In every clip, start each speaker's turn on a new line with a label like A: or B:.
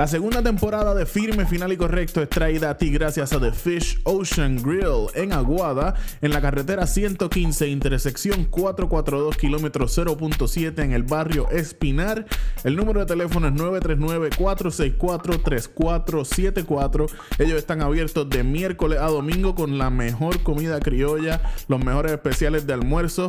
A: La segunda temporada de Firme, Final y Correcto es traída a ti gracias a The Fish Ocean Grill en Aguada, en la carretera 115, intersección 442, kilómetro 0.7 en el barrio Espinar. El número de teléfono es 939-464-3474. Ellos están abiertos de miércoles a domingo con la mejor comida criolla, los mejores especiales de almuerzo.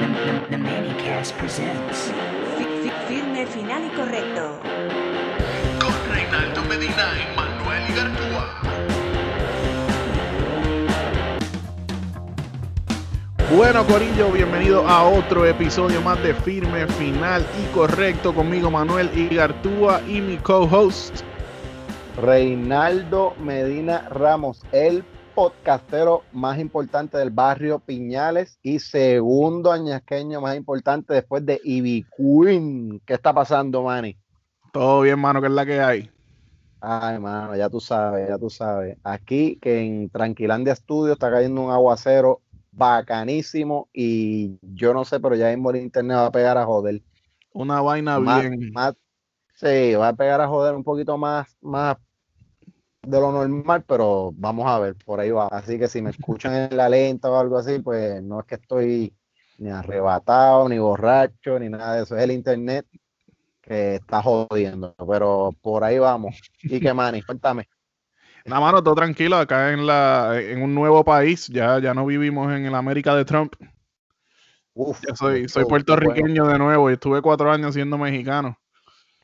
B: The Manicast presents Firme, final y correcto.
A: Con Reinaldo Medina y Manuel Igartúa. Bueno, Corillo, bienvenido a otro episodio más de Firme, Final y Correcto. Conmigo, Manuel Igartúa y mi co-host.
C: Reinaldo Medina Ramos, el podcastero más importante del barrio Piñales y segundo añasqueño más importante después de Ivy Queen. ¿Qué está pasando, Manny?
A: Todo bien, mano, ¿qué es la que hay?
C: Ay, mano, ya tú sabes, ya tú sabes. Aquí que en Tranquilandia Studio está cayendo un aguacero bacanísimo y yo no sé, pero ya mismo el internet va a pegar a joder.
A: Una vaina bien.
C: sí, va a pegar a joder un poquito más, más de lo normal, pero vamos a ver, por ahí va. Así que si me escuchan en la lenta o algo así, pues no es que estoy ni arrebatado, ni borracho, ni nada de eso. Es el internet que está jodiendo, pero por ahí vamos. Y que Manny, cuéntame.
A: Nada, mano, todo tranquilo, acá en la en un nuevo país, ya, ya no vivimos en el América de Trump. Uf, soy, soy puertorriqueño de nuevo y estuve cuatro años siendo mexicano.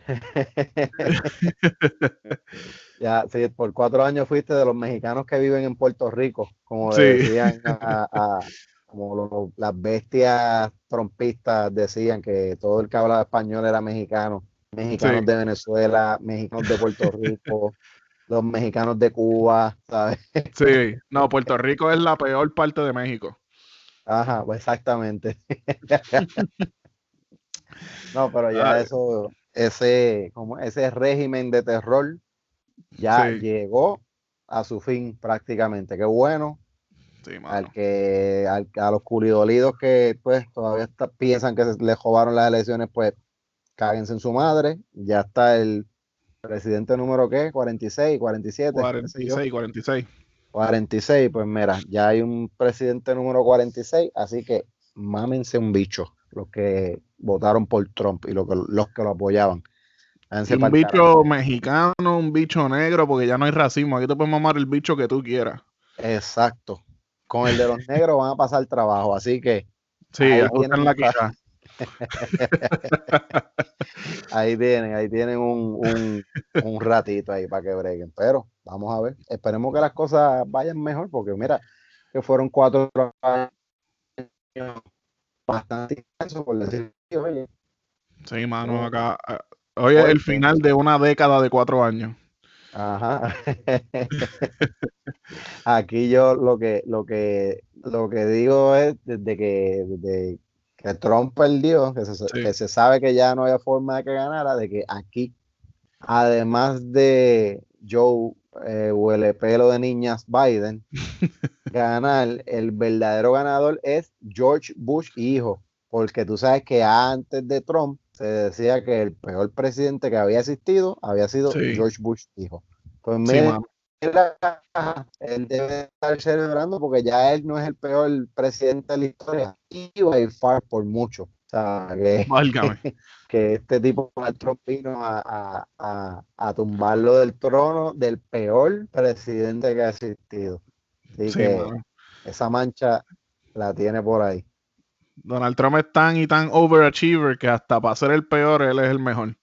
C: Ya, sí, por cuatro años fuiste de los mexicanos que viven en Puerto Rico, como decían a, como las bestias trompistas decían que todo el que hablaba español era mexicano, mexicanos de Venezuela, mexicanos de Puerto Rico, los mexicanos de Cuba, ¿sabes?
A: Sí, no, Puerto Rico es la peor parte de México.
C: Ajá, pues exactamente. no, pero ya eso, ese, como ese régimen de terror ya llegó a su fin prácticamente. Qué bueno. al que a los culidolidos que pues todavía piensan que se les robaron las elecciones, pues cáguense en su madre. Ya está el presidente número qué, 46, 47.
A: 46, 46.
C: 46, pues mira, ya hay un presidente número 46, así que mámense un bicho los que votaron por Trump y los que, los que lo apoyaban
A: un bicho mexicano, un bicho negro, porque ya no hay racismo. Aquí te puedes mamar el bicho que tú quieras.
C: Exacto. Con el de los negros van a pasar trabajo, así que.
A: Sí, ahí tienen, la
C: ahí tienen, ahí tienen un, un, ratito ahí para que breguen. Pero vamos a ver. Esperemos que las cosas vayan mejor, porque mira, que fueron cuatro años bastante intensos, por decir,
A: Sí, mano, acá Hoy es el final de una década de cuatro años.
C: Ajá. Aquí yo lo que, lo que, lo que digo es desde que, desde que Trump perdió, que se, que se sabe que ya no había forma de que ganara, de que aquí, además de Joe eh, huele pelo de niñas Biden, ganar, el verdadero ganador es George Bush hijo, porque tú sabes que antes de Trump se decía que el peor presidente que había existido había sido George Bush hijo. Pues mira, él debe estar celebrando porque ya él no es el peor presidente de la historia y ir far por mucho. sea, que, que este tipo Trump vino a, a- a- a tumbarlo del trono del peor presidente que ha existido. Así
A: Sí,
C: que esa mancha la tiene por ahí.
A: Donald Trump es tan y tan overachiever que hasta para ser el peor, él es el mejor.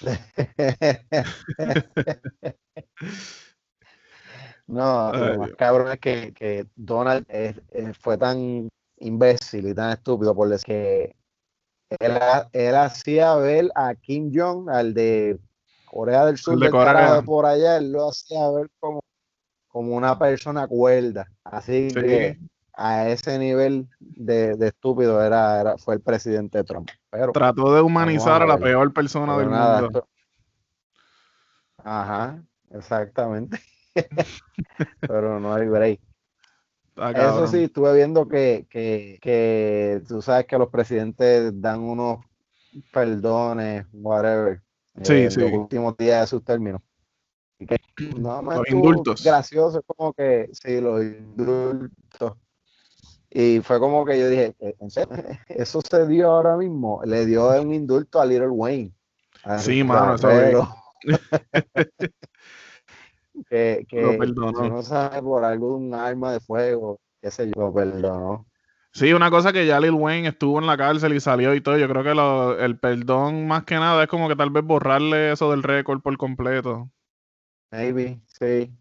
C: No, lo más cabrón es que, que Donald es- fue tan imbécil y tan estúpido por decir que él, él hacía ver a Kim Jong, al de Corea del Sur,
A: de
C: del
A: Corea.
C: por allá, él lo hacía ver como, como una persona cuerda. Así
A: Sí.
C: que a ese nivel de, de estúpido era, era, fue el presidente Trump. Pero,
A: Trató de humanizar
C: a
A: a la peor persona
C: pero
A: del
C: nada,
A: mundo.
C: esto- Ajá, exactamente. pero no hay break. Eso sí, estuve viendo que, que, que tú sabes que los presidentes dan unos perdones, whatever,
A: Sí,
C: en
A: sí.
C: los últimos días de sus términos. Y que no me
A: Los indultos.
C: gracioso, como que sí, los indultos. Y fue como que yo dije, "¿Eh, ¿en serio? Eso se dio ahora mismo. Le dio un indulto a Little Wayne. a
A: Sí, mano, eso
C: que, que
A: Lo perdonó.
C: si no sabe por algún arma de fuego, qué sé yo, lo perdonó.
A: Sí, una cosa que ya Lil Wayne estuvo en la cárcel y salió y todo. Yo creo que lo- el perdón, más que nada, es como que tal vez borrarle eso del récord por completo.
C: Maybe, sí.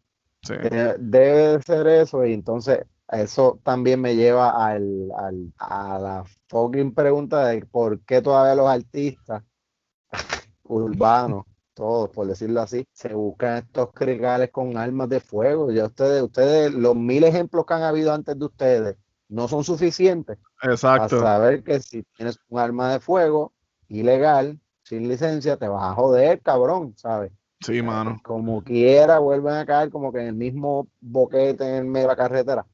A: Sí.
C: Eh, Debe de ser eso, y entonces eso también me lleva al, al- a la fucking pregunta de por qué todavía los artistas urbanos, todos por decirlo así, se buscan estos cricales con armas de fuego. Ya ustedes, ustedes, los mil ejemplos que han habido antes de ustedes no son suficientes para
A: Exacto.
C: saber que si tienes un arma de fuego ilegal, sin licencia, te vas a joder, cabrón, ¿sabes?
A: Sí, mano.
C: como quiera vuelven a caer como que en el mismo boquete en medio de la carretera.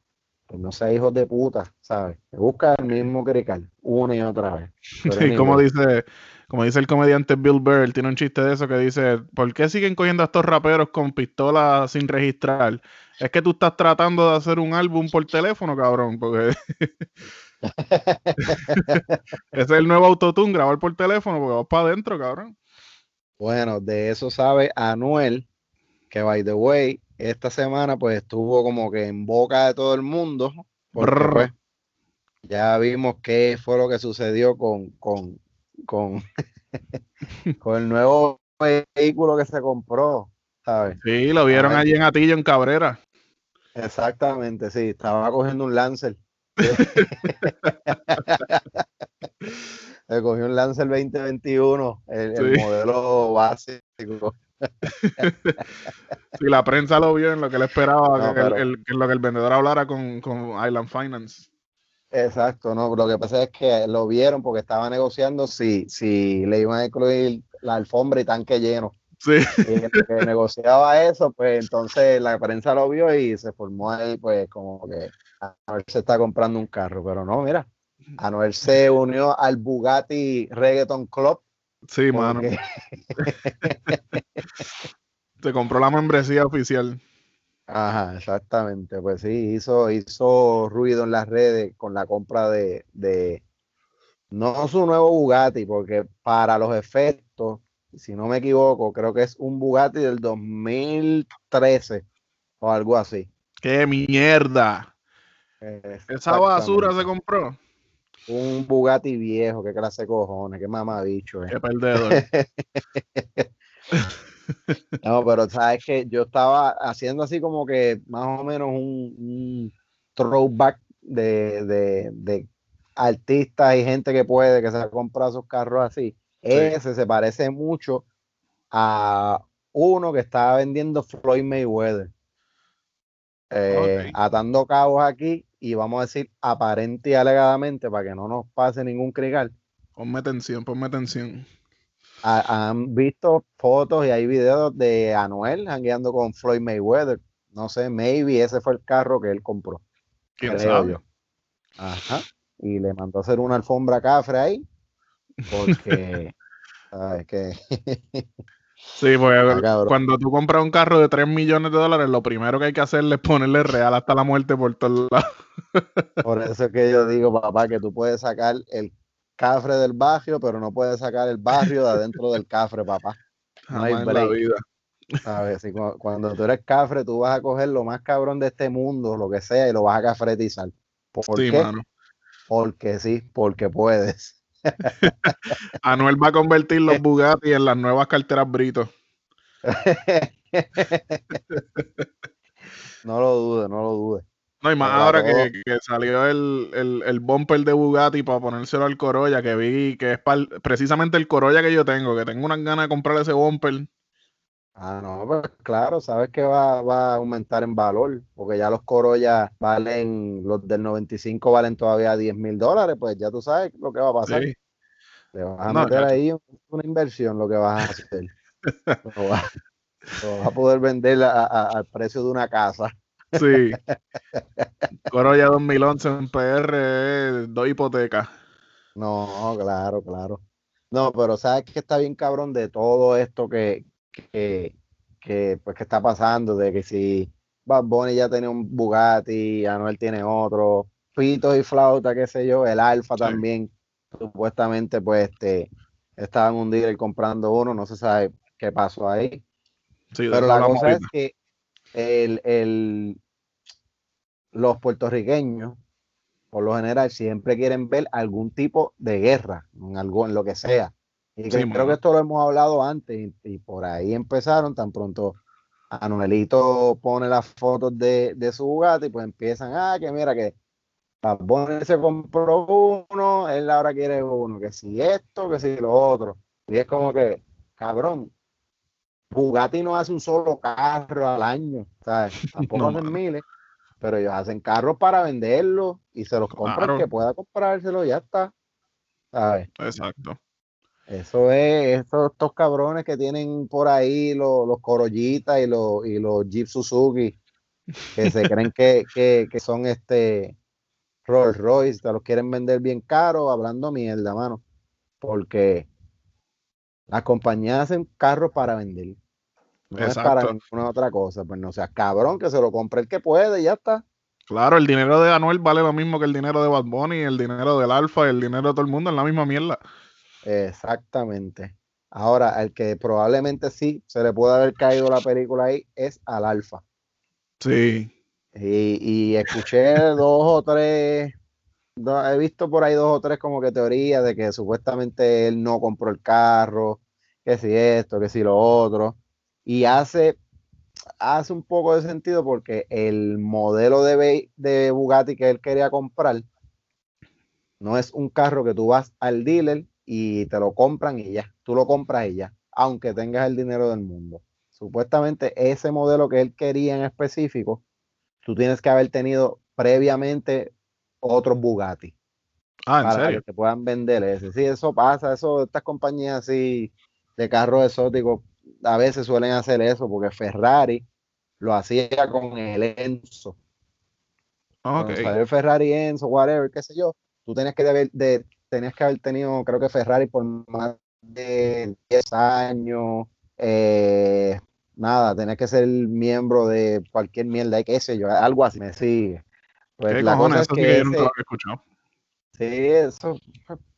C: Pues no sea hijos de puta, ¿sabes? Busca el mismo crical una y otra vez.
A: Sí, como dice, como dice el comediante Bill Burr, tiene un chiste de eso que dice, ¿por qué siguen cogiendo a estos raperos con pistolas sin registrar? Es que tú estás tratando de hacer un álbum por teléfono, cabrón, porque ese es el nuevo autotune, grabar por teléfono, porque vas para adentro, cabrón.
C: Bueno, de eso sabe Anuel, que by the way, esta semana pues estuvo como que en boca de todo el mundo, porque pues ya vimos qué fue lo que sucedió con, con, con, con el nuevo vehículo que se compró, ¿sabes?
A: Sí, lo vieron allí en Atillo, en Cabrera.
C: Exactamente, sí, estaba cogiendo un Lancer. Le cogió un Lancer 2021, el, el modelo básico.
A: Sí, la prensa lo vio en lo que él esperaba,
C: No,
A: que
C: pero-
A: el- en lo que el vendedor hablara con, con Island Finance.
C: Exacto, no, lo que pasa es que lo vieron porque estaba negociando si, si le iban a incluir la alfombra y tanque lleno.
A: Sí,
C: Y el que negociaba eso, pues entonces la prensa lo vio y se formó ahí, pues como que Anuel se está comprando un carro, pero no, mira, Anuel se unió al Bugatti Reggaeton Club.
A: Sí, mano. Se compró la membresía oficial.
C: Ajá, exactamente, pues sí, hizo, hizo ruido en las redes con la compra de, de no su nuevo Bugatti, porque para los efectos, si no me equivoco, creo que es un Bugatti del 2013 o algo así.
A: ¡Qué mierda! Esa basura se compró.
C: Un Bugatti viejo, qué clase de cojones, qué mamabicho. eh.
A: ¡Qué perdedor!
C: No, pero sabes que yo estaba haciendo así como que más o menos un, un throwback de, de, de artistas y gente que puede, que se ha comprado sus carros así. Ese se parece mucho a uno que estaba vendiendo Floyd Mayweather. Eh. Atando cabos aquí y vamos a decir aparente y alegadamente para que no nos pase ningún crical.
A: Ponme atención, ponme atención.
C: ha- han visto fotos y hay videos de Anuel jangueando con Floyd Mayweather. No sé, maybe ese fue el carro que él compró.
A: ¿Quién sabe?
C: yo. Ajá. Y le mandó a hacer una alfombra cafre ahí. Porque, ¿sabes qué?
A: Sí, porque
C: Ah,
A: cuando tú compras un carro de 3 millones de dólares, lo primero que hay que hacerle es ponerle real hasta la muerte por todos lados.
C: Por eso es que yo digo, papá, que tú puedes sacar el cafre del barrio, pero no puedes sacar el barrio de adentro del cafre, papá. No hay break. ¿Sabes? cuando, tú eres cafre, tú vas a coger lo más cabrón de este mundo, lo que sea, y lo vas a cafretizar. ¿Por sí, qué? Porque sí, porque puedes.
A: Anuel va a convertir los Bugatti en las nuevas carteras Brito.
C: no lo dudes, no lo dudes.
A: No, y más ahora que, salió el, el, bumper de Bugatti para ponérselo al Corolla, que vi que es precisamente el Corolla que yo tengo, que tengo unas ganas de comprar ese bumper.
C: Ah, no, pues claro, sabes que va, a aumentar en valor, porque ya los Corolla valen, los del 95 valen todavía 10 mil dólares, pues ya tú sabes lo que va a pasar. Sí. Le vas a meter ahí una inversión lo que vas a hacer. lo, vas, a poder vender al precio de una casa.
A: Sí. Corolla 2011 en PR, dos hipotecas.
C: No, claro, claro. No, pero sabes que está bien cabrón de todo esto que, que, que, pues, que está pasando, de que si Bad Bunny ya tiene un Bugatti, Anuel tiene otro, Pito y Flauta, qué sé yo, el Alfa también, supuestamente pues este, estaban un dealer comprando uno, no se sabe qué pasó ahí. Pero la cosa es que el, el, los puertorriqueños, por lo general, siempre quieren ver algún tipo de guerra, en algo, en lo que sea. Y creo que esto lo hemos hablado antes y, por ahí empezaron, tan pronto Anuelito pone las fotos de, su Bugatti, pues empiezan, ah, que mira que Bad se compró uno, él ahora quiere uno, que si esto, que si lo otro. Y es como que, cabrón, Bugatti no hace un solo carro al año, ¿sabes? Tampoco hacen miles, pero ellos hacen carros para venderlos y se los compran que pueda comprárselo y ya está. ¿sabes?
A: Exacto.
C: Eso es, estos cabrones que tienen por ahí los, los Corollitas y los, y los Jeep Suzuki, que se creen que, son este Rolls Royce, te los quieren vender bien caro, hablando mierda, mano. Porque las compañías hacen carros para vender. No es para ninguna otra cosa. Pues no sea cabrón, que se lo compre el que puede y ya está.
A: Claro, el dinero de Anuel vale lo mismo que el dinero de Bad Bunny, el dinero del Alfa, el dinero de todo el mundo es la misma mierda.
C: Exactamente. Ahora, al que probablemente sí se le puede haber caído la película ahí es al Alfa.
A: Sí.
C: Y, escuché dos o tres, he visto por ahí dos o tres como que teorías de que supuestamente él no compró el carro, que si esto, que si lo otro. Y hace, hace un poco de sentido porque el modelo de, de Bugatti que él quería comprar no es un carro que tú vas al dealer y te lo compran y ya, tú lo compras y ya, aunque tengas el dinero del mundo. Supuestamente ese modelo que él quería en específico, tú tienes que haber tenido previamente otros Bugatti.
A: Ah, ¿en para
C: que te puedan vender ese. Sí, eso pasa, eso, estas compañías así de carros exóticos a veces suelen hacer eso, porque Ferrari lo hacía con el Enzo.
A: Okay.
C: el Ferrari Enzo, whatever, qué sé yo, tú tenías que de, de, tenías que haber tenido, creo que Ferrari por más de 10 años. Eh, nada, tenías que ser miembro de cualquier mierda, qué sé yo, algo así, me sigue.
A: Pues la cosa es que, yo nunca lo escuchado.
C: Sí, eso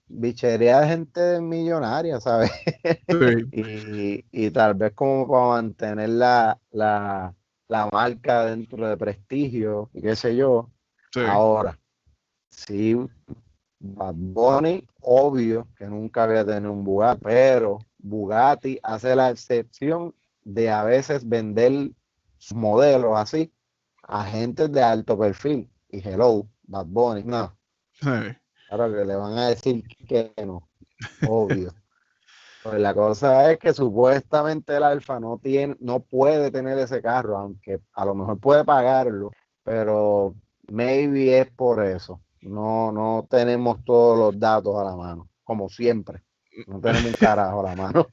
C: bichería de gente millonaria, ¿sabes? y, y, tal vez como para mantener la, la, la, marca dentro de prestigio y qué sé yo. Ahora, sí, Bad Bunny, obvio que nunca había tenido un Bugatti, pero Bugatti hace la excepción de a veces vender sus modelos así a gente de alto perfil. Y hello, Bad Bunny, no. Claro que le van a decir que no, obvio. Pues la cosa es que supuestamente el Alfa no tiene, no puede tener ese carro, aunque a lo mejor puede pagarlo, pero maybe es por eso. No, no tenemos todos los datos a la mano, como siempre. No tenemos un carajo a la mano.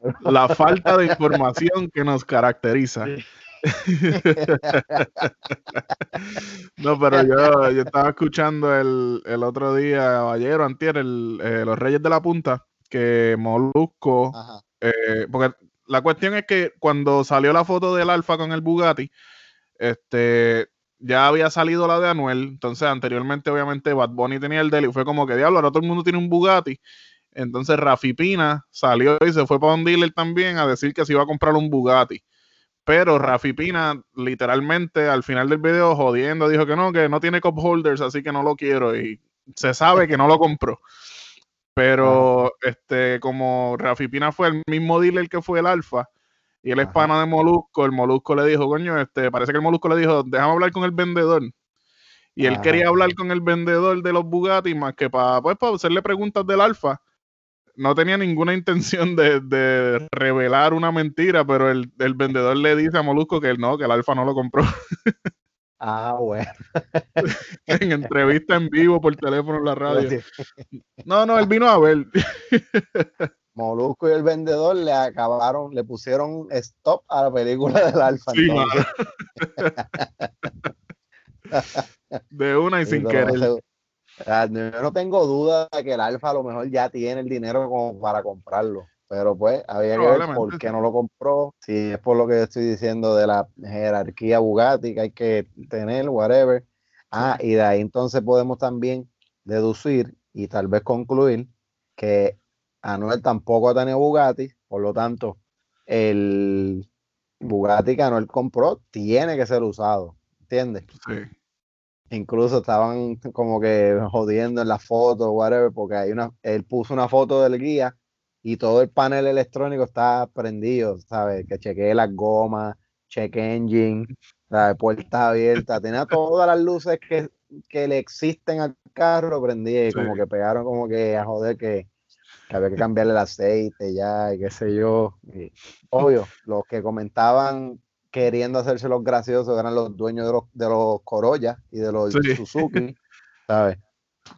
A: La falta de información que nos caracteriza. no, pero yo, yo estaba escuchando el, otro día, ayer o antier, el, eh, Los Reyes de la Punta, que Molusco, eh, porque la cuestión es que cuando salió la foto del Alfa con el Bugatti, este, ya había salido la de Anuel, entonces anteriormente obviamente Bad Bunny tenía el de y fue como que diablo, ahora todo el mundo tiene un Bugatti. Entonces Rafi Pina salió y se fue para un dealer también a decir que se iba a comprar un Bugatti. Pero Rafi Pina, literalmente, al final del video, jodiendo, dijo que no, que no tiene cup holders, así que no lo quiero. Y se sabe que no lo compró. Pero, este, como Rafi Pina fue el mismo dealer que fue el Alfa, y él es pana de Molusco, el Molusco le dijo, coño, este, parece que el Molusco le dijo, déjame hablar con el vendedor. Y él quería hablar con el vendedor de los Bugatti más que para, pues, para hacerle preguntas del Alfa no tenía ninguna intención de, revelar una mentira, pero el, vendedor le dice a Molusco que no, que el Alfa no lo compró.
C: Ah, bueno.
A: en entrevista en vivo por teléfono en la radio. No, no, él vino a ver.
C: Molusco y el vendedor le acabaron, le pusieron stop a la película del Alfa. Sí,
A: de una y sin querer.
C: Yo no tengo duda de que el Alfa a lo mejor ya tiene el dinero como para comprarlo. Pero pues había que ver por qué no lo compró. Si es por lo que estoy diciendo de la jerarquía Bugatti que hay que tener, whatever. Ah, y de ahí entonces podemos también deducir y tal vez concluir que Anuel tampoco ha tenido Bugatti, por lo tanto, el Bugatti que Anuel compró tiene que ser usado. ¿Entiendes? Sí. Incluso estaban como que jodiendo en la foto, whatever, porque hay una, él puso una foto del guía y todo el panel electrónico está prendido, ¿sabes? Que chequee las gomas, check engine, la puerta abierta, tenía todas las luces que, le existen al carro prendidas y como que pegaron como que a joder que, había que cambiarle el aceite ya y qué sé yo. obvio, los que comentaban queriendo hacerse los graciosos eran los dueños de los, de los Corolla y de los Suzuki, ¿sabes?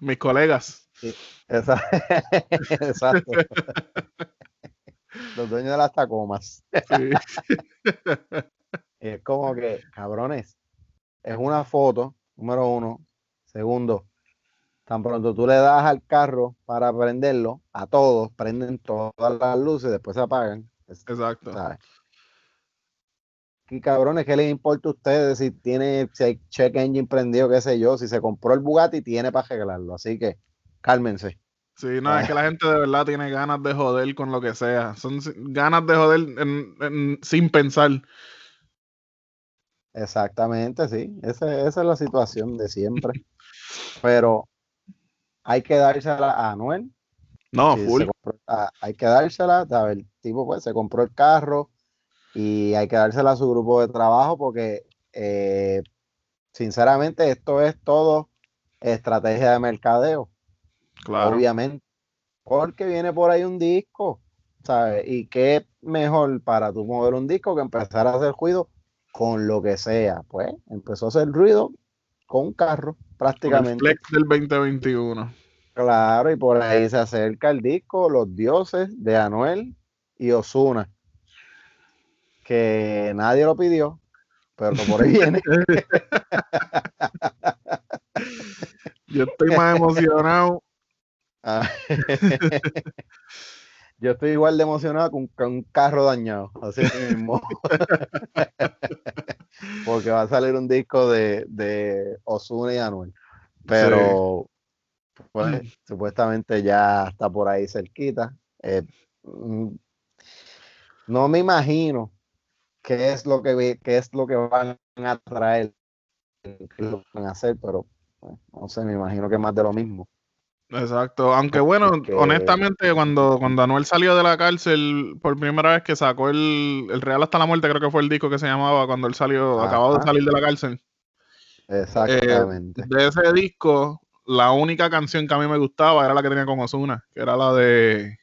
A: Mis colegas.
C: exacto. los dueños de las Tacomas. es como que, cabrones, es una foto, número uno. Segundo, tan pronto tú le das al carro para prenderlo, a todos, prenden todas las luces y después se apagan.
A: Exacto. ¿sabes?
C: y cabrones, ¿qué les importa a ustedes si tiene si check engine prendido, qué sé yo? Si se compró el Bugatti, tiene para arreglarlo. Así que cálmense.
A: Sí, no, es que la gente de verdad tiene ganas de joder con lo que sea. Son ganas de joder sin pensar.
C: Exactamente, sí. esa es la situación de siempre. Pero hay que dársela a Anuel.
A: No, full.
C: Ah, hay que dársela. El tipo pues se compró el carro y hay que dársela a su grupo de trabajo porque eh, sinceramente esto es todo estrategia de mercadeo. Claro. Obviamente. Porque viene por ahí un disco, ¿sabes? Y qué mejor para tu mover un disco que empezar a hacer ruido con lo que sea. Pues empezó a hacer ruido con un carro, prácticamente.
A: el flex del 2021.
C: Claro, y por ahí se acerca el disco Los Dioses de Anuel y Osuna que nadie lo pidió, pero por ahí viene.
A: Yo estoy más emocionado. Ah.
C: Yo estoy igual de emocionado con, un carro dañado, así mismo. Porque va a salir un disco de, de Osuna y Anuel. Pero pues, supuestamente ya está por ahí cerquita. Eh, mm, no me imagino qué es lo que qué es lo que van a traer, qué lo van a hacer, pero pues, no sé, me imagino que más de lo mismo.
A: Exacto, aunque bueno, honestamente, cuando, cuando Anuel salió de la cárcel por primera vez que sacó el, Real hasta la muerte, creo que fue el disco que se llamaba cuando él salió, acabó de salir de la cárcel.
C: Exactamente.
A: Eh, de ese disco, la única canción que a mí me gustaba era la que tenía con Osuna, que era la de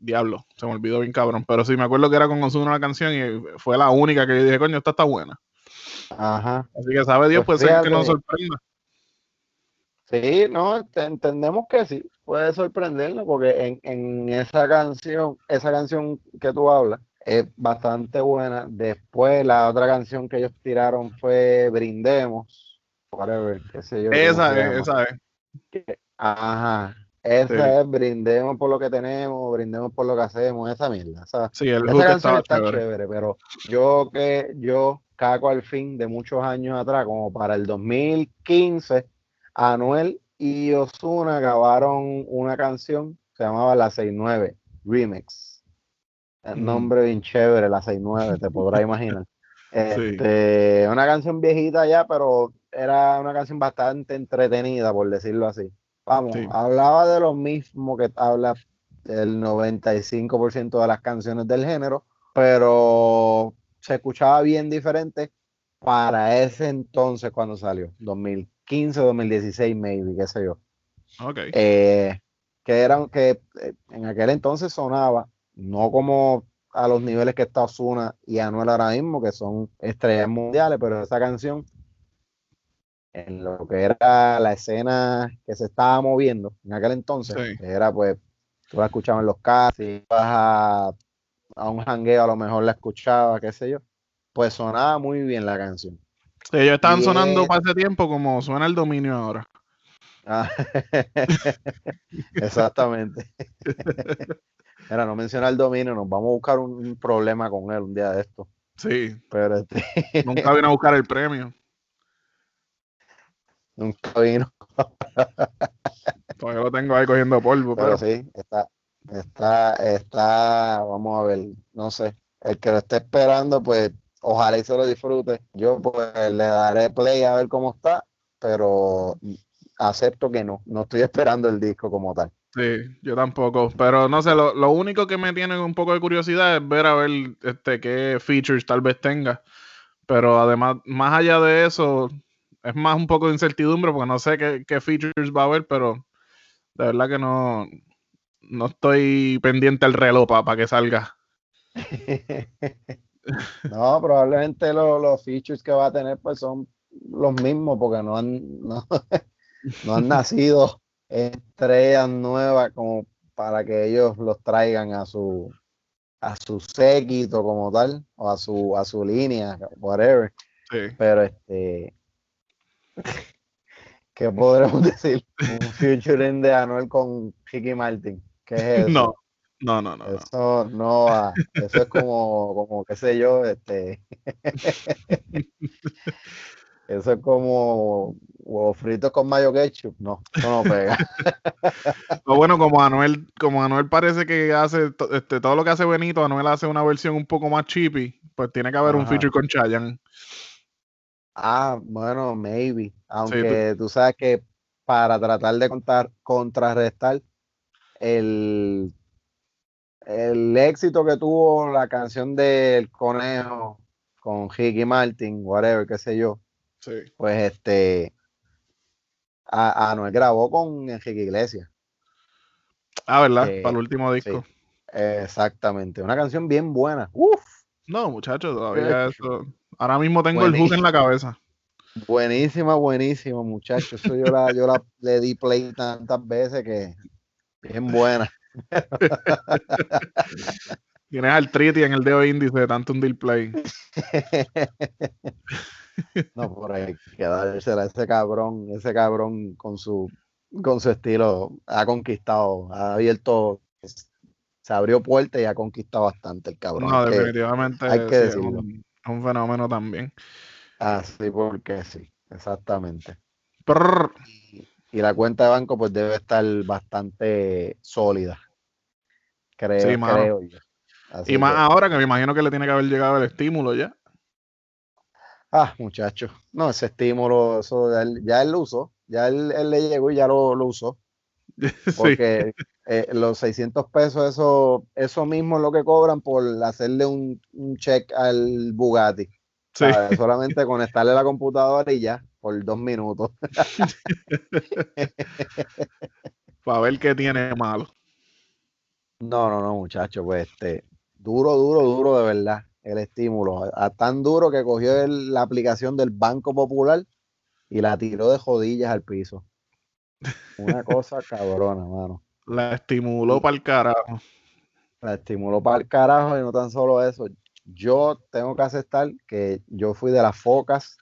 A: Diablo, se me olvidó bien cabrón. Pero sí me acuerdo que era con Ozuna la canción y fue la única que yo dije, coño, esta está buena.
C: Ajá.
A: Así que sabe Dios, pues, ser que nos sorprenda.
C: Sí, no, entendemos que sí, puede sorprenderlo porque en, en, esa canción, esa canción que tú hablas, es bastante buena. Después la otra canción que ellos tiraron fue Brindemos, whatever, qué sé yo.
A: Esa es, esa es.
C: Ajá, Esa es brindemos por lo que tenemos, brindemos por lo que hacemos, esa mierda. Esa,
A: sí, el
C: esa canción está chévere. pero yo que yo caco al fin de muchos años atrás, como para el 2015, Anuel y Osuna grabaron una canción se llamaba La 69 Remix. El nombre bien chévere, La 69, te podrás imaginar. Este, Una canción viejita ya, pero era una canción bastante entretenida, por decirlo así. Vamos, hablaba de lo mismo que habla el 95% de las canciones del género, pero se escuchaba bien diferente para ese entonces cuando salió, 2015, 2016, maybe, qué sé yo.
A: Ok.
C: Eh, que eran que eh, en aquel entonces sonaba, no como a los niveles que está Osuna y Anuel ahora mismo, que son estrellas mundiales, pero esa canción, en lo que era la escena que se estaba moviendo en aquel entonces, era pues, tú la escuchabas en los carros, ibas a, a un jangueo, a lo mejor la escuchabas, qué sé yo, pues sonaba muy bien la canción.
A: Ellos estaban sonando para ese tiempo como suena el dominio ahora.
C: Ah, exactamente. Era no mencionar el dominio, nos vamos a buscar un, problema con él un día de esto.
A: Sí.
C: Pero este...
A: Nunca vino a buscar el premio.
C: Nunca vino.
A: Todavía lo tengo ahí cogiendo polvo.
C: Pero, sí, está, está, está, vamos a ver, no sé. El que lo esté esperando, pues ojalá y se lo disfrute. Yo pues le daré play a ver cómo está, pero acepto que no, no estoy esperando el disco como tal.
A: Sí, yo tampoco, pero no sé, lo, lo, único que me tiene un poco de curiosidad es ver a ver este, qué features tal vez tenga, pero además, más allá de eso, es más un poco de incertidumbre porque no sé qué, qué features va a haber, pero de verdad que no, no estoy pendiente al reloj para que salga.
C: no, probablemente los features que va a tener pues son los mismos porque no han, no, no han nacido estrellas nuevas como para que ellos los traigan a su a su séquito como tal o a su a su línea whatever pero este ¿qué podremos decir? un featuring de Anuel con Ricky Martin ¿qué es eso?
A: no no, no, no.
C: Eso no, eso es como, como qué sé yo, este. Eso es como huevos fritos con mayo ketchup. No, eso no pega.
A: o bueno, como Anuel, como Anuel parece que hace este, todo lo que hace Benito, Anuel hace una versión un poco más chippy, pues tiene que haber un feature con Chayanne.
C: Ah, bueno, maybe. Aunque tú... sabes que para tratar de contar, contrarrestar el, el éxito que tuvo la canción del conejo con Ricky Martin, whatever, qué sé yo pues este. A, Anuel grabó con Enrique Iglesias.
A: Ah, ¿verdad? Para el último disco.
C: exactamente. Una canción bien buena. Uf.
A: No, muchachos, todavía eso. Ahora mismo tengo el hook en la cabeza.
C: Buenísima, buenísima, muchachos. Eso yo la, yo la le di play tantas veces que bien buena.
A: Tienes artritis en el dedo índice de tanto un play.
C: No, por ahí quedársela ese cabrón, ese cabrón con su con su estilo ha conquistado, ha abierto, se abrió puerta y ha conquistado bastante el cabrón.
A: No, definitivamente hay que decirlo. Es un, fenómeno también.
C: Ah, sí, porque sí, exactamente. Y, la cuenta de banco pues debe estar bastante sólida. Creo, creo yo.
A: y más ahora que me imagino que le tiene que haber llegado el estímulo ya.
C: Ah, muchacho, no, ese estímulo, eso ya él, lo usó, ya él, le llegó y ya lo, usó. Porque eh, los 600 pesos, eso, eso mismo es lo que cobran por hacerle un, check al Bugatti. Sí. Solamente conectarle la computadora y ya, por dos minutos.
A: Para ver qué tiene malo.
C: No, no, no, muchacho, pues este, duro, duro, duro de verdad el estímulo. A, tan duro que cogió la aplicación del Banco Popular y la tiró de jodillas al piso. Una cosa cabrona, mano.
A: La estimuló para el carajo.
C: La estimuló para el carajo y no tan solo eso. Yo tengo que aceptar que yo fui de las focas,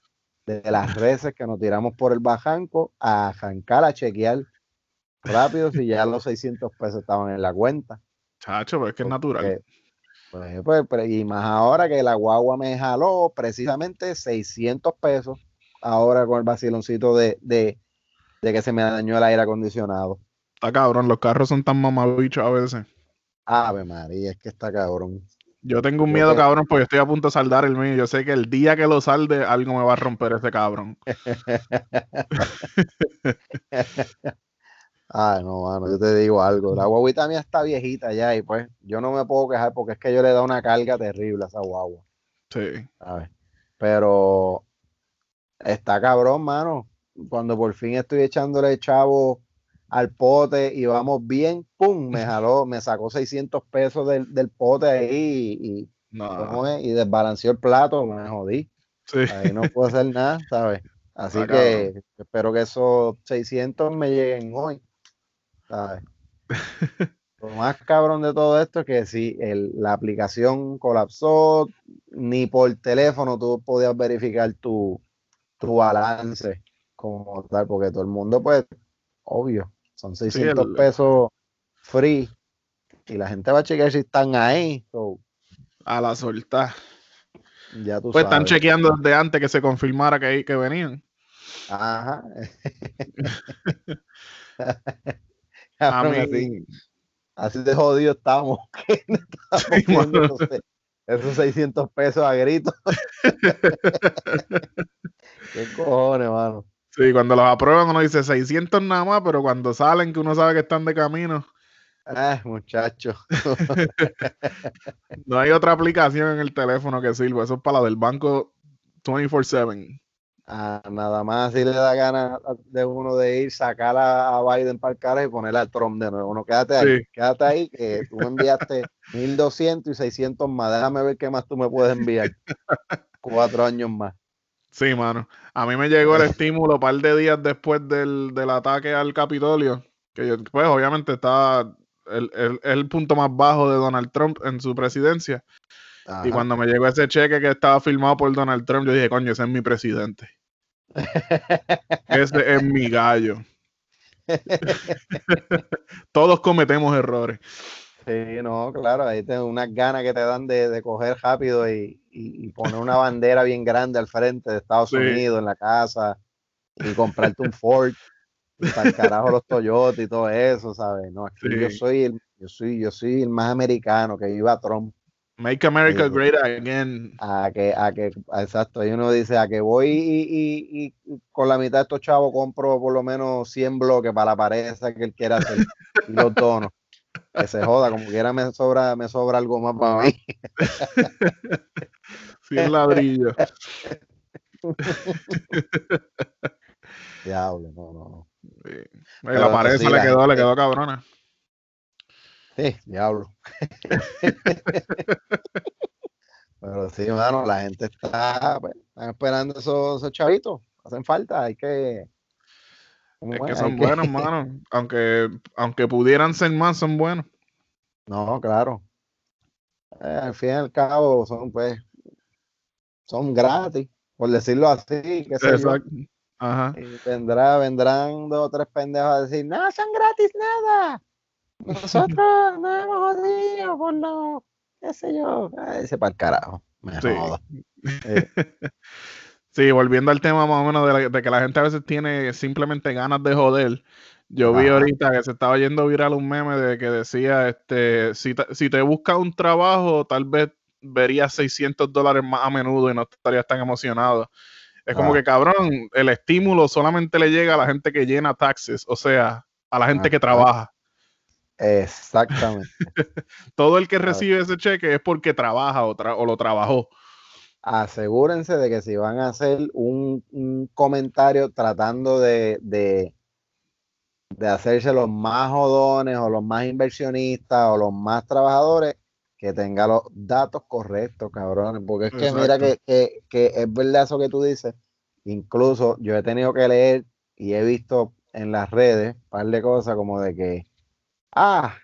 C: de las reses que nos tiramos por el bajanco a jancar a chequear rápido si ya los 600 pesos estaban en la cuenta.
A: Chacho, pero es que es natural.
C: Pues, pues, pues, y más ahora que la guagua me jaló precisamente 600 pesos ahora con el vaciloncito de, de, que se me dañó el aire acondicionado.
A: Está cabrón, los carros son tan mamabichos a veces.
C: Ave María, es que está cabrón.
A: Yo tengo un miedo, cabrón, porque estoy a punto de saldar el mío. Yo sé que el día que lo salde, algo me va a romper ese cabrón.
C: Ay, no, mano, yo te digo algo. La guaguita mía está viejita ya y pues yo no me puedo quejar porque es que yo le da una carga terrible a esa guagua.
A: Sí.
C: Pero está cabrón, mano. Cuando por fin estoy echándole chavo al pote y vamos bien, pum, me jaló, me sacó 600 pesos del, pote ahí y, y desbalanceó el plato, me jodí. Ahí no puedo hacer nada, ¿sabes? Así que espero que esos 600 me lleguen hoy, ¿sabes? Lo más cabrón de todo esto es que si la aplicación colapsó, ni por teléfono tú podías verificar tu, tu balance como tal, porque todo el mundo, pues, obvio, son 600 pesos free y la gente va a chequear si están ahí.
A: A la solta. Ya tú pues están chequeando desde antes que se confirmara que, que venían.
C: Ajá. así, de jodido estamos. esos, 600 pesos a grito. ¿Qué cojones, mano?
A: Sí, cuando los aprueban uno dice 600 nada más, pero cuando salen que uno sabe que están de camino.
C: Ah, muchacho.
A: no hay otra aplicación en el teléfono que sirva. Eso es para la del banco 24-7.
C: Ah, nada más si le da ganas de uno de ir, sacar a, Biden para el cara y ponerle al Trump de nuevo. Uno, quédate ahí, quédate ahí, que tú me enviaste 1200 y 600 más. Déjame ver qué más tú me puedes enviar. Cuatro años más.
A: Sí, mano. A mí me llegó el estímulo un par de días después del, ataque al Capitolio, que yo, pues obviamente estaba el, el, punto más bajo de Donald Trump en su presidencia. Y cuando me llegó ese cheque que estaba firmado por Donald Trump, yo dije, coño, ese es mi presidente. ese es mi gallo. Todos cometemos errores.
C: Sí, no, claro, ahí tengo unas ganas que te dan de, coger rápido y, poner una bandera bien grande al frente de Estados Unidos en la casa y comprarte un Ford y para el carajo los Toyota y todo eso, ¿sabes? No, aquí yo soy el, yo soy, yo soy el más americano que viva Trump.
A: Make America Great Again.
C: A que, a que, exacto, y uno dice, a que voy y, con la mitad de estos chavos compro por lo menos 100 bloques para la pared que él quiera hacer y los donos que se joda, como quiera me sobra, me sobra algo más para mí.
A: Sin ladrillo.
C: Diablo, no, no.
A: La pared se le quedó, le quedó cabrona.
C: Sí, diablo. Pero sí, mano, la gente está, pues, están esperando esos, esos chavitos. Hacen falta, hay que
A: es que son buenos, mano. Aunque, aunque pudieran ser más, son buenos.
C: No, claro. Eh, al fin y al cabo, son pues, son gratis, por decirlo así. Que
A: Exacto. Ajá.
C: Y vendrá, vendrán dos o tres pendejos a decir, no son gratis nada. Nosotros no hemos jodido por lo, qué sé yo. Ese para el carajo. Me sí.
A: Eh. Sí, volviendo al tema más o menos de, que la gente a veces tiene simplemente ganas de joder. Yo vi ahorita que se estaba yendo viral un meme de que decía, este, si te, si te buscas un trabajo, tal vez verías 600 dólares más a menudo y no estarías tan emocionado. Es como que, cabrón, el estímulo solamente le llega a la gente que llena taxes, o sea, a la gente que trabaja.
C: Exactamente.
A: Todo el que recibe ese cheque es porque trabaja o, o lo trabajó
C: asegúrense de que si van a hacer un, comentario tratando de, de, hacerse los más jodones o los más inversionistas o los más trabajadores, que tenga los datos correctos, cabrones. Porque es que mira que, que, es verdad eso que tú dices. Incluso yo he tenido que leer y he visto en las redes un par de cosas como de que, ah,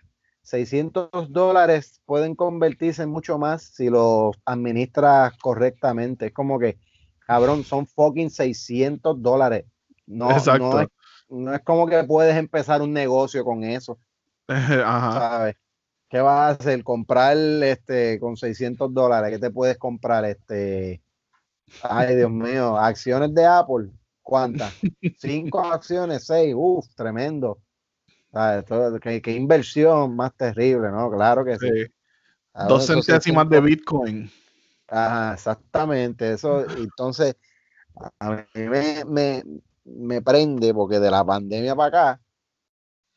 C: 600 dólares pueden convertirse en mucho más si los administras correctamente. Es como que, cabrón, son fucking 600 dólares. No, no es como que puedes empezar un negocio con eso. Ajá. ¿Sabes? ¿Qué vas a hacer? Comprar este con 600 dólares. ¿Qué te puedes comprar? Este. Ay, Dios mío. Acciones de Apple. ¿Cuántas? Cinco acciones, seis. Uf, tremendo. ¿Qué, inversión más terrible, ¿no? Claro que sí.
A: Dos centésimas de Bitcoin.
C: Ajá, exactamente. Eso, entonces, a mí me, me, prende porque de la pandemia para acá,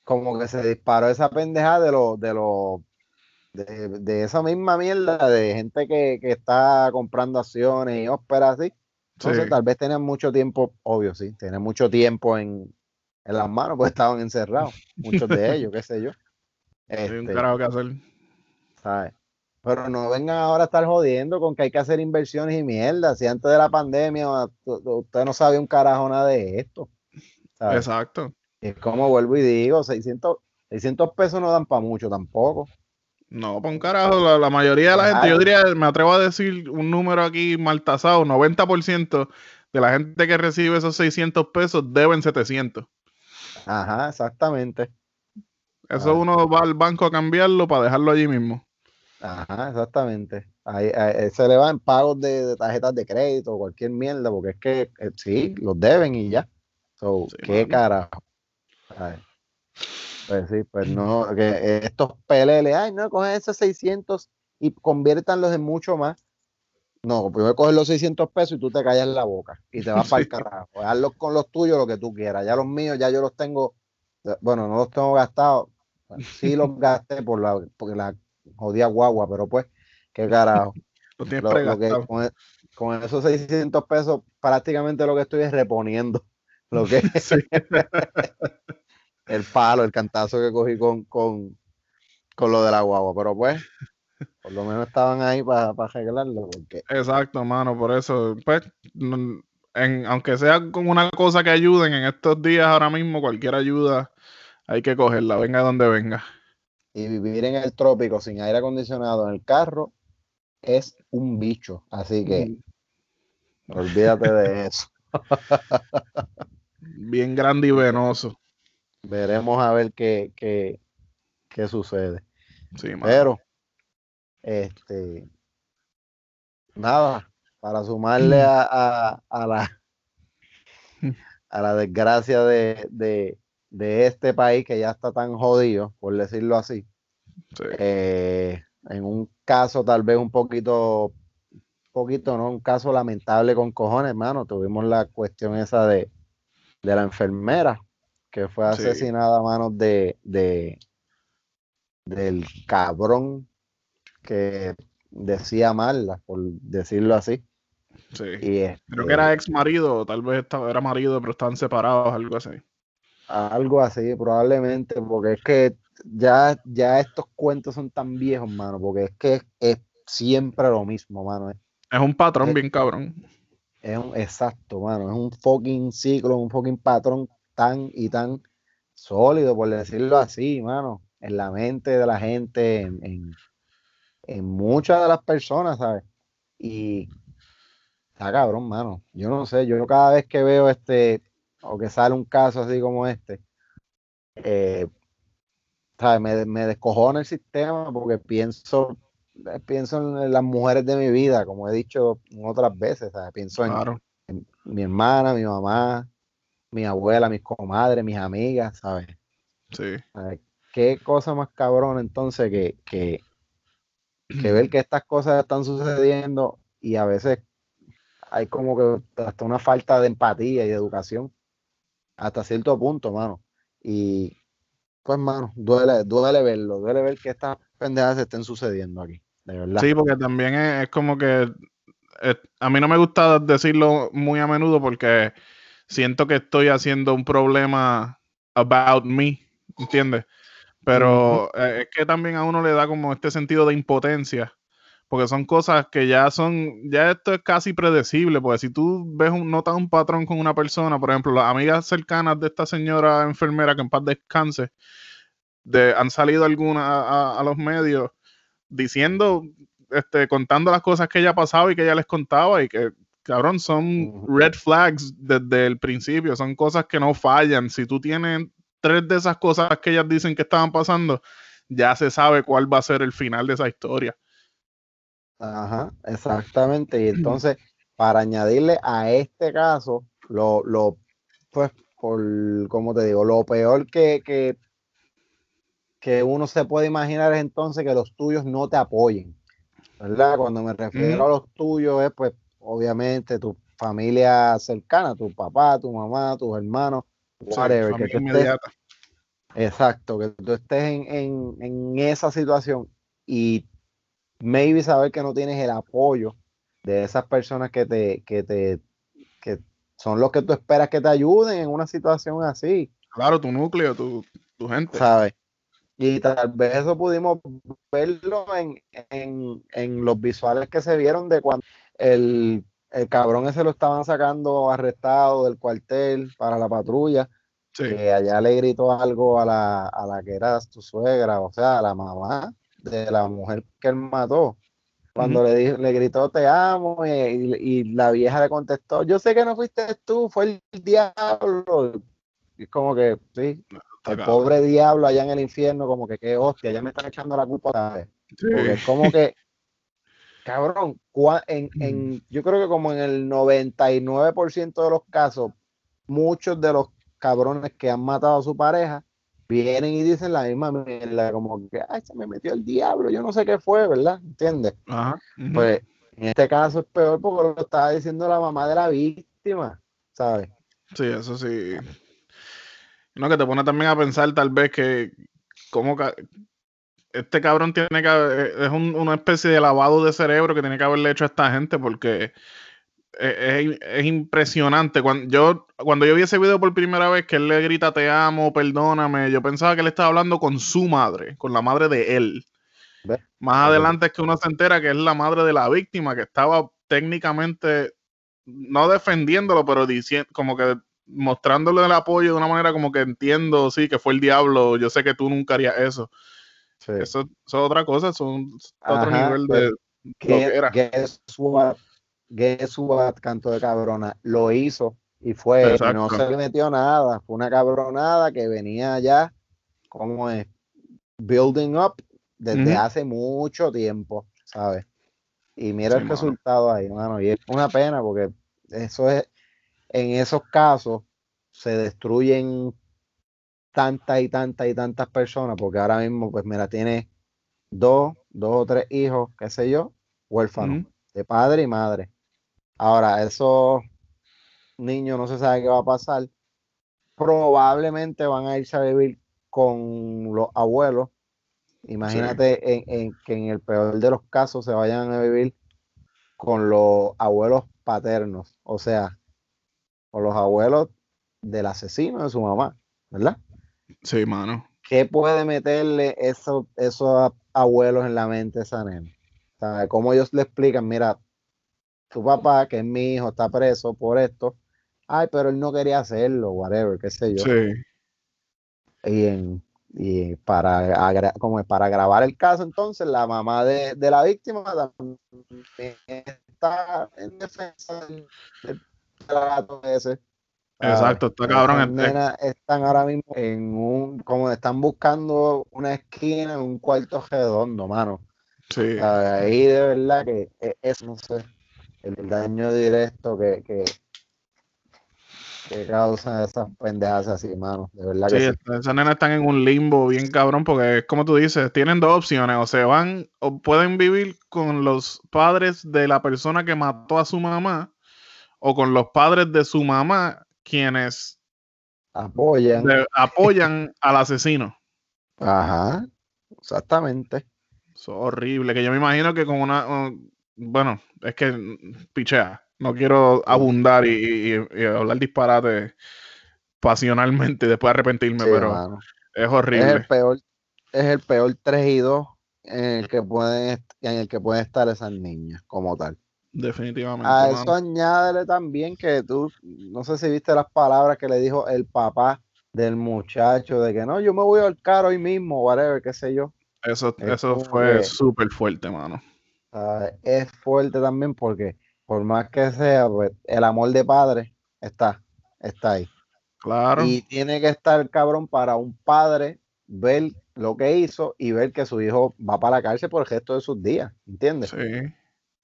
C: como que se disparó esa pendeja de los, de los, de, esa misma mierda de gente que, está comprando acciones y óperas así. Entonces, tal vez tenían mucho tiempo, obvio, sí, tenían mucho tiempo en, en las manos, pues estaban encerrados, muchos de ellos, qué sé yo.
A: Este, un carajo que hacer.
C: ¿sabes? Pero no vengan ahora a estar jodiendo con que hay que hacer inversiones y mierda. Si antes de la pandemia usted no sabía un carajo nada de esto.
A: Exacto.
C: Es como vuelvo y digo, 600, 600 pesos no dan para mucho tampoco.
A: No, para un carajo, la, mayoría de la gente, yo diría, me atrevo a decir un número aquí mal tasado, 90% de la gente que recibe esos 600 pesos deben 700.
C: Ajá, exactamente.
A: Eso uno va al banco a cambiarlo para dejarlo allí mismo.
C: Ajá, exactamente. Ahí, se le van pagos de, tarjetas de crédito o cualquier mierda, porque es que eh, sí, los deben y ya. So, qué carajo. Pues sí, pues no, que estos PLL, ay, no, cogen esos 600 y conviértanlos en mucho más. No, primero coger los 600 pesos y tú te callas la boca y te vas para el carajo. Hazlos con los tuyos lo que tú quieras. Ya los míos, ya yo los tengo, bueno, no los tengo gastados. Sí los gasté por la, porque la jodía guagua, pero pues, qué carajo. E, con, esos 600 pesos, prácticamente lo que estoy es reponiendo lo que el palo, el cantazo que cogí con, con, con lo de la guagua, pero pues, por lo menos estaban ahí para arreglarlo. Porque...
A: Exacto, mano, por eso, pues, aunque sea con una cosa que ayuden en estos días ahora mismo, cualquier ayuda hay que cogerla, venga donde venga
C: y vivir en el trópico sin aire acondicionado en el carro es un bicho. Así que olvídate de eso.
A: Bien grande y venoso.
C: Veremos a ver qué, qué, qué sucede. Pero, este, nada, para sumarle a, a, la a la desgracia de, de este país que ya está tan jodido, por decirlo así. Eh, en un caso tal vez un poquito, poquito, ¿no? Un caso lamentable con cojones, hermano. Tuvimos la cuestión esa de, la enfermera que fue asesinada a manos de, de del cabrón que decía mal, por decirlo así.
A: Sí. Creo que era este ex marido, tal vez estaba, era marido, pero estaban separados, algo así.
C: Algo así, probablemente, porque es que ya, ya estos cuentos son tan viejos, mano, porque es que es, siempre lo mismo, mano. Es,
A: un patrón bien cabrón.
C: Es un, exacto, mano. Es un fucking ciclo, un fucking patrón tan y tan sólido, por decirlo así, mano. En la mente de la gente, en, en muchas de las personas, ¿sabes? Y está cabrón, mano. Yo no sé, yo cada vez que veo este o que sale un caso así como este, eh, Me, me descojona el sistema porque pienso, pienso en las mujeres de mi vida, como he dicho otras veces, pienso en, mi hermana, mi mamá, mi abuela, mis comadres, mis amigas, ¿sabes?
A: Sí.
C: Qué cosa más cabrón entonces que, que, que ver que estas cosas están sucediendo y a veces hay como que hasta una falta de empatía y educación hasta cierto punto, mano. Y pues, mano, duele, duele verlo, duele ver que estas pendejadas estén sucediendo aquí, de verdad.
A: Sí, porque también es, como que eh, a mí no me gusta decirlo muy a menudo porque siento que estoy haciendo un problema about me, ¿entiendes? Pero eh, es que también a uno le da como este sentido de impotencia porque son cosas que ya son, ya esto es casi predecible, porque si tú ves un, notas un patrón con una persona, por ejemplo, las amigas cercanas de esta señora enfermera que en paz descanse, de, han salido algunas a, los medios diciendo, este, contando las cosas que ella pasaba y que ella les contaba y que cabrón, son red flags desde el principio, son cosas que no fallan. Si tú tienes tres de esas cosas que ellas dicen que estaban pasando, ya se sabe cuál va a ser el final de esa historia.
C: Ajá, exactamente. Y entonces, para añadirle a este caso, lo, lo pues, por, como te digo, lo peor que, que, que uno se puede imaginar es entonces que los tuyos no te apoyen. ¿Verdad? Cuando me refiero a los tuyos es, pues, obviamente, tu familia cercana, tu papá, tu mamá, tus hermanos, whatever. que exacto, que tú estés en, en, en esa situación y maybe saber que no tienes el apoyo de esas personas que te, que te, que son los que tú esperas que te ayuden en una situación así.
A: Claro, tu núcleo, tu, tu gente.
C: ¿Sabes? Y tal vez eso pudimos verlo en, en, en, los visuales que se vieron de cuando el, el, cabrón ese lo estaban sacando arrestado del cuartel para la patrulla. Que allá le gritó algo a la, a la que era su suegra, o sea, a la mamá de la mujer que él mató. Cuando le, le gritó te amo y, la vieja le contestó, yo sé que no fuiste tú, fue el diablo. Y es como que, sí, el pobre diablo allá en el infierno, como que qué hostia, ya me están echando la culpa. Porque es como que, cabrón, en, en, yo creo que como en el 99% de los casos, muchos de los cabrones que han matado a su pareja vienen y dicen la misma mierda, como que, ay, se me metió el diablo, yo no sé qué fue, ¿verdad? ¿Entiendes? Pues en este caso es peor porque lo estaba diciendo la mamá de la víctima, ¿sabes?
A: Sí, eso sí. No, que te pone también a pensar tal vez que como este cabrón tiene que es una especie de lavado de cerebro que tiene que haberle hecho a esta gente porque es, impresionante. Cuando yo, cuando yo vi ese video por primera vez, que él le grita te amo, perdóname, yo pensaba que él estaba hablando con su madre, con la madre de él. Más adelante es que uno se entera que es la madre de la víctima, que estaba técnicamente, no defendiéndolo, pero diciendo, como que mostrándole el apoyo de una manera como que entiendo, sí, que fue el diablo, yo sé que tú nunca harías eso. Eso, es otra cosa, es otro nivel de...
C: Que, que, Guess What, canto de cabrona, lo hizo y fue, no se le metió nada, fue una cabronada que venía ya, como es, building up desde hace mucho tiempo, ¿sabes? Y mira el resultado ahí, hermano, y es una pena porque eso es, en esos casos se destruyen tantas y tantas y tantas personas, porque ahora mismo, pues mira, tiene dos, dos o tres hijos, qué sé yo, huérfanos, de padre y madre. Ahora, esos niños no se sabe qué va a pasar. Probablemente van a irse a vivir con los abuelos. Imagínate en, que en el peor de los casos se vayan a vivir con los abuelos paternos, o sea, con los abuelos del asesino de su mamá, ¿verdad?
A: Sí, mano.
C: ¿Qué puede meterle esos, esos abuelos en la mente a esa nena? ¿Sabe? ¿Cómo ellos le explican? Mira, tu papá, que es mi hijo, está preso por esto. Ay, pero él no quería hacerlo, whatever, qué sé yo. Sí. Y, y para, como para grabar el caso, entonces, la mamá de, la víctima también está en defensa del, trato ese.
A: Exacto, está cabrón.
C: están ahora mismo en un, como están buscando una esquina en un cuarto redondo, mano. Sí. Ahí de verdad que e, es, no sé el daño directo que, que, que causan esas pendejas así, mano. De verdad sí,
A: que esas nenas están en un limbo bien cabrón, porque es como tú dices, tienen dos opciones, o se van, o pueden vivir con los padres de la persona que mató a su mamá, o con los padres de su mamá, quienes
C: apoyan,
A: apoyan al asesino.
C: Ajá, exactamente.
A: Eso es horrible, que yo me imagino que con una, bueno, es que pichea. No quiero abundar y, hablar disparate pasionalmente y después arrepentirme, pero es horrible.
C: Es el peor, es el peor 3 y 2 en el que pueden, en el que pueden estar esas niñas, como tal.
A: Definitivamente.
C: A eso añádele también que tú, no sé si viste las palabras que le dijo el papá del muchacho, de que no, yo me voy al carro hoy mismo, whatever, qué sé yo.
A: Eso, eso fue súper fuerte, mano
C: es fuerte también porque por más que sea, pues el amor de padre está, está ahí.
A: Claro.
C: Y tiene que estar cabrón para un padre ver lo que hizo y ver que su hijo va para la cárcel por el resto de sus días, ¿entiendes?
A: Sí.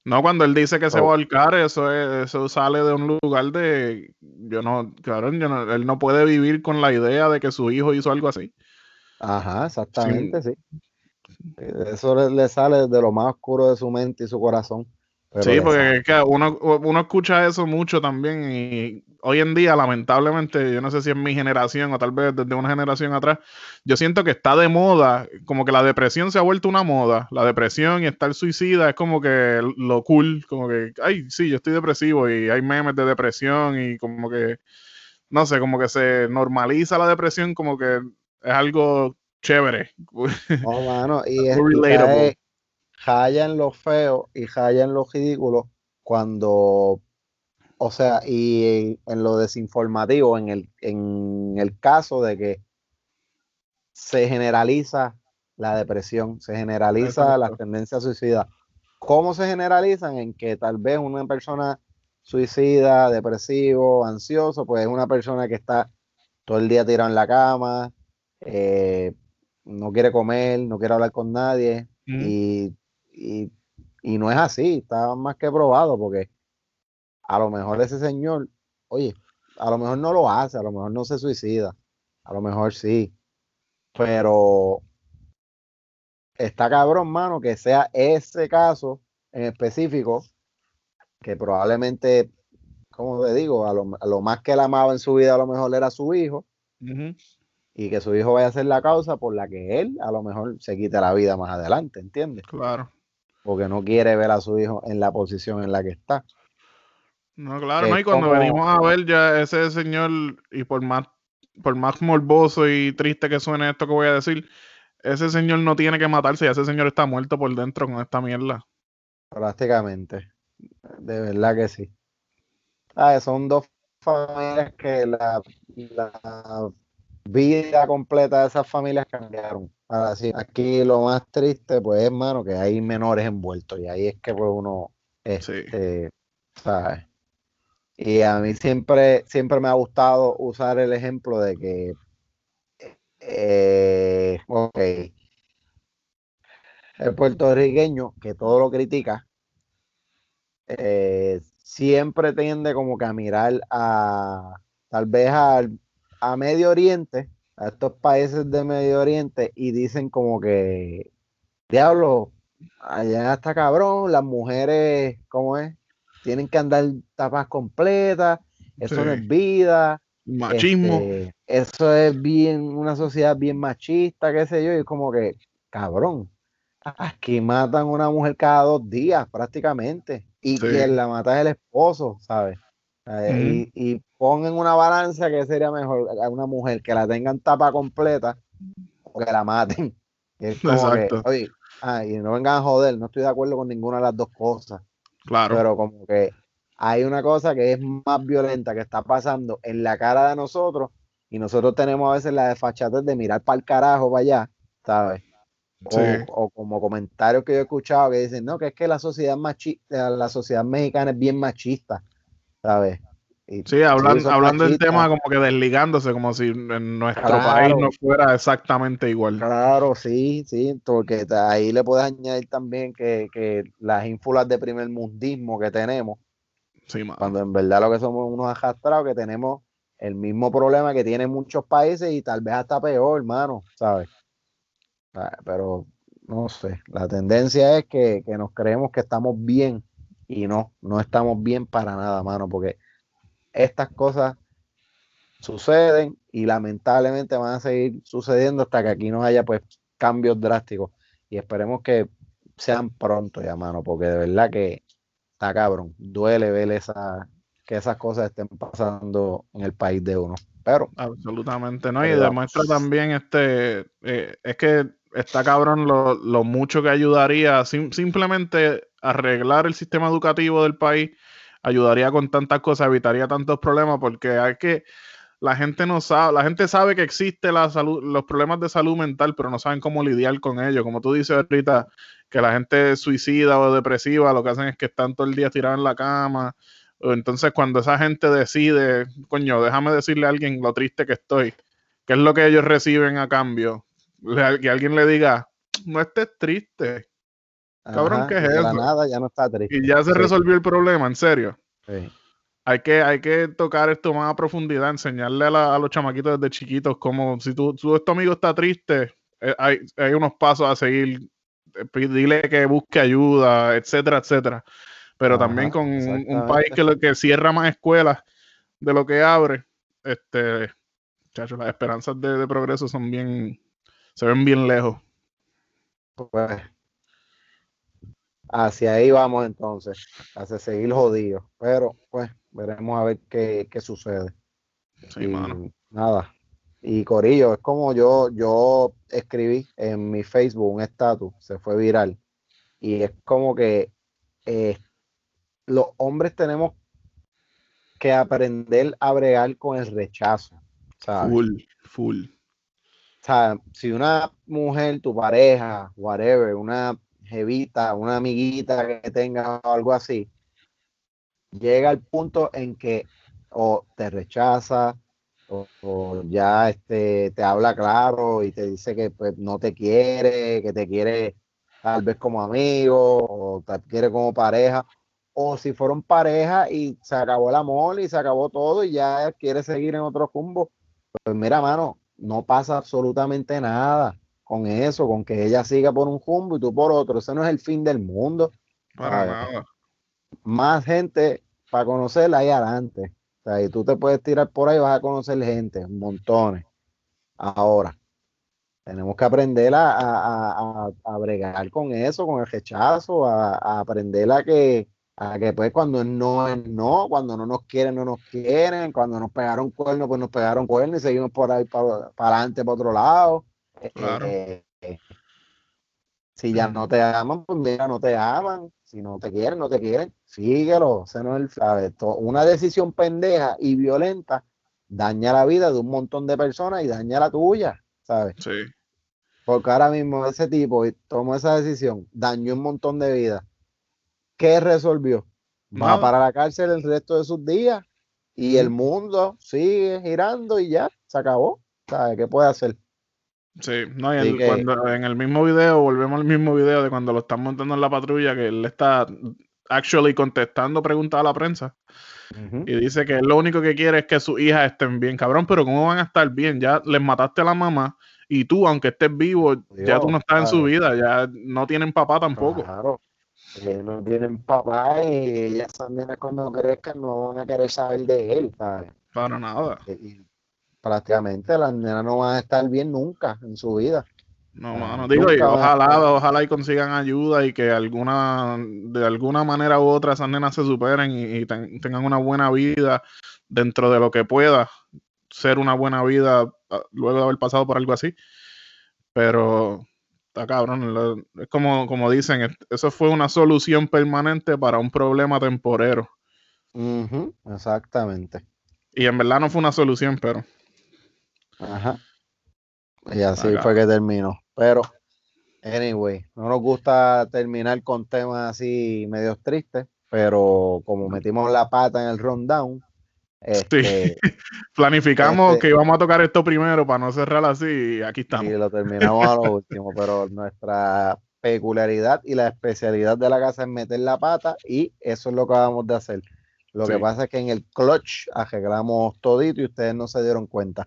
A: No, cuando él dice que se va a ahorcar, eso, eso sale de un lugar de. Yo no, claro, él no puede vivir con la idea de que su hijo hizo algo así.
C: Ajá, exactamente, sí. Eso le, sale de lo más oscuro de su mente y su corazón.
A: Sí, porque es que uno, uno escucha eso mucho también y hoy en día, lamentablemente, yo no sé si es mi generación o tal vez desde una generación atrás, yo siento que está de moda, como que la depresión se ha vuelto una moda, la depresión y estar suicida es como que lo cool, como que, ay, sí, yo estoy depresivo y hay memes de depresión y como que, no sé, como que se normaliza la depresión, como que es algo chévere.
C: Oh, mano, y es. Jaya en lo feo y jaya en lo ridículo cuando o sea, y en, lo desinformativo, en el, en el caso de que se generaliza la depresión, se generaliza la tendencia suicida. ¿Cómo se generalizan? En que tal vez una persona suicida, depresivo, ansioso, pues es una persona que está todo el día tirado en la cama, eh, no quiere comer, no quiere hablar con nadie, y, y no es así, está más que probado, porque a lo mejor ese señor, oye, a lo mejor no lo hace, a lo mejor no se suicida, a lo mejor sí, pero está cabrón, mano, que sea ese caso en específico, que probablemente, como te digo, a lo, más que él amaba en su vida a lo mejor era su hijo, y que su hijo vaya a ser la causa por la que él a lo mejor se quite la vida más adelante, ¿entiendes?
A: Claro.
C: Porque no quiere ver a su hijo en la posición en la que está.
A: No, claro, no, y cuando venimos a ver ya ese señor, y por más, por más morboso y triste que suene esto que voy a decir, ese señor no tiene que matarse, ya ese señor está muerto por dentro con esta mierda.
C: Prácticamente. De verdad que sí. Ah, son dos familias que la, la vida completa de esas familias cambiaron. Ahora sí, aquí lo más triste, pues, hermano, que hay menores envueltos. Y ahí es que pues uno este, ¿sabes? Y a mí siempre, siempre me ha gustado usar el ejemplo de que, eh, ok, el puertorriqueño que todo lo critica, eh, siempre tiende como que a mirar a tal vez a Medio Oriente, a estos países de Medio Oriente y dicen como que, diablo, allá está cabrón, las mujeres, ¿cómo es? tienen que andar tapas completas, eso no es vida.
A: Machismo.
C: Este, eso es bien, una sociedad bien machista, qué sé yo, y es como que, cabrón, aquí matan a una mujer cada dos días prácticamente, y quien la mata es el esposo, ¿sabes? Y, y ponen una balanza que sería mejor a una mujer que la tengan tapa completa o que la maten. Exacto. oye, y no vengan a joder, no estoy de acuerdo con ninguna de las dos cosas.
A: Claro.
C: Pero como que hay una cosa que es más violenta que está pasando en la cara de nosotros y nosotros tenemos a veces la desfachatez de mirar para el carajo para allá, ¿sabes? O, como comentarios que yo he escuchado que dicen, no, que es que la sociedad machista, la sociedad mexicana es bien machista, ¿sabes?
A: sí, hablando del tema como que desligándose, como si en nuestro país no fuera exactamente igual.
C: Claro, sí, sí, porque ahí le puedes añadir también que, las ínfulas de primer mundismo que tenemos, cuando en verdad lo que somos unos arrastrados que tenemos el mismo problema que tienen muchos países y tal vez hasta peor, hermano, ¿sabes? Ah, pero no sé, la tendencia es que, que nos creemos que estamos bien y no, no estamos bien para nada, mano, porque estas cosas suceden y lamentablemente van a seguir sucediendo hasta que aquí no haya pues cambios drásticos. Y esperemos que sean pronto ya mano porque de verdad que está cabrón. Duele ver esa que esas cosas estén pasando en el país de uno. Pero
A: absolutamente no y demuestra también este eh, es que está cabrón lo, lo mucho que ayudaría. Simplemente arreglar el sistema educativo del país ayudaría con tantas cosas, evitaría tantos problemas, porque hay que, la gente no sabe, la gente sabe que existe la salud, los problemas de salud mental, pero no saben cómo lidiar con ellos. Como tú dices ahorita, que la gente suicida o depresiva lo que hacen es que están todo el día tirados en la cama. Entonces, cuando esa gente decide, coño, déjame decirle a alguien lo triste que estoy, ¿qué es lo que ellos reciben a cambio? que alguien le diga, no estés triste. Cabrón, ¿qué es eso?
C: Nada, ya no está triste.
A: Y ya se resolvió el problema, en serio. Hay que, hay que tocar esto más a profundidad, enseñarle a, los chamaquitos desde chiquitos como si tu, tu, amigo está triste, eh, hay, hay, unos pasos a seguir, eh, dile que busque ayuda, etcétera, etcétera. Pero también con un, país que, que cierra más escuelas de lo que abre, este, chacho, las esperanzas de, de progreso son bien, se ven bien lejos.
C: Pues hacia ahí vamos entonces, hacia seguir jodidos. Pero pues veremos a ver qué, sucede.
A: Sí, mano.
C: Nada. Y Corillo, es como yo, yo escribí en mi Facebook un estatus, se fue viral. Y es como que eh, los hombres tenemos que aprender a bregar con el rechazo.
A: Full, full.
C: O sea, si una mujer, tu pareja, whatever, una jevita, una amiguita que tenga algo así, llega al punto en que o te rechaza o, ya este, te habla claro y te dice que pues, no te quiere, que te quiere tal vez como amigo o te quiere como pareja, o si fueron pareja y se acabó el amor y se acabó todo y ya quiere seguir en otro rumbo, pues mira, mano, no pasa absolutamente nada con eso, con que ella siga por un jumbo y tú por otro. Eso no es el fin del mundo.
A: Para nada.
C: Más gente para conocerla ahí adelante. O sea, y tú te puedes tirar por ahí y vas a conocer gente, montones. Ahora, tenemos que aprender a, a, bregar con eso, con el rechazo, a, aprender a que, a que pues cuando no es no, cuando no nos quieren, no nos quieren, cuando nos pegaron cuernos, pues nos pegaron cuernos y seguimos por ahí para, adelante, para otro lado.
A: Claro. Eh,
C: si ya no te aman, pues mira, no te aman. Si no te quieren, no te quieren. Síguelo. no es el, una decisión pendeja y violenta daña la vida de un montón de personas y daña la tuya, ¿sabes?
A: Sí.
C: Porque ahora mismo ese tipo tomó esa decisión, dañó un montón de vidas. ¿Qué resolvió? Va para la cárcel el resto de sus días y el mundo sigue girando y ya, se acabó. ¿Sabes qué puede hacer?
A: Sí, no, y cuando, en el mismo video, volvemos al mismo video de cuando lo están montando en la patrulla, que él está actually contestando preguntas a la prensa. Y dice que lo único que quiere es que sus hijas estén bien, cabrón, pero ¿cómo van a estar bien? Ya les mataste a la mamá y tú, aunque estés vivo, ya tú no estás en su vida, ya no tienen papá tampoco.
C: Claro, no tienen papá y ellas también cuando crezcan no van a querer saber de él, ¿sabes?
A: Para nada
C: prácticamente las nenas no van a estar bien nunca en su vida.
A: No, mano, digo, y ojalá, ojalá y consigan ayuda y que alguna, de alguna manera u otra esas nenas se superen y, tengan una buena vida dentro de lo que pueda ser una buena vida ah, luego de haber pasado por algo así. Pero está cabrón, es como, como dicen, eso fue una solución permanente para un problema temporero.
C: exactamente.
A: Y en verdad no fue una solución, pero
C: Ajá. Y así fue que terminó. Pero, anyway, no nos gusta terminar con temas así medios tristes, pero como metimos la pata en el rundown, este,
A: planificamos este que íbamos a tocar esto primero para no cerrar así y aquí estamos.
C: Y lo terminamos a lo último, pero nuestra peculiaridad y la especialidad de la casa es meter la pata y eso es lo que vamos de hacer. Lo que pasa es que en el clutch arreglamos todito y ustedes no se dieron cuenta.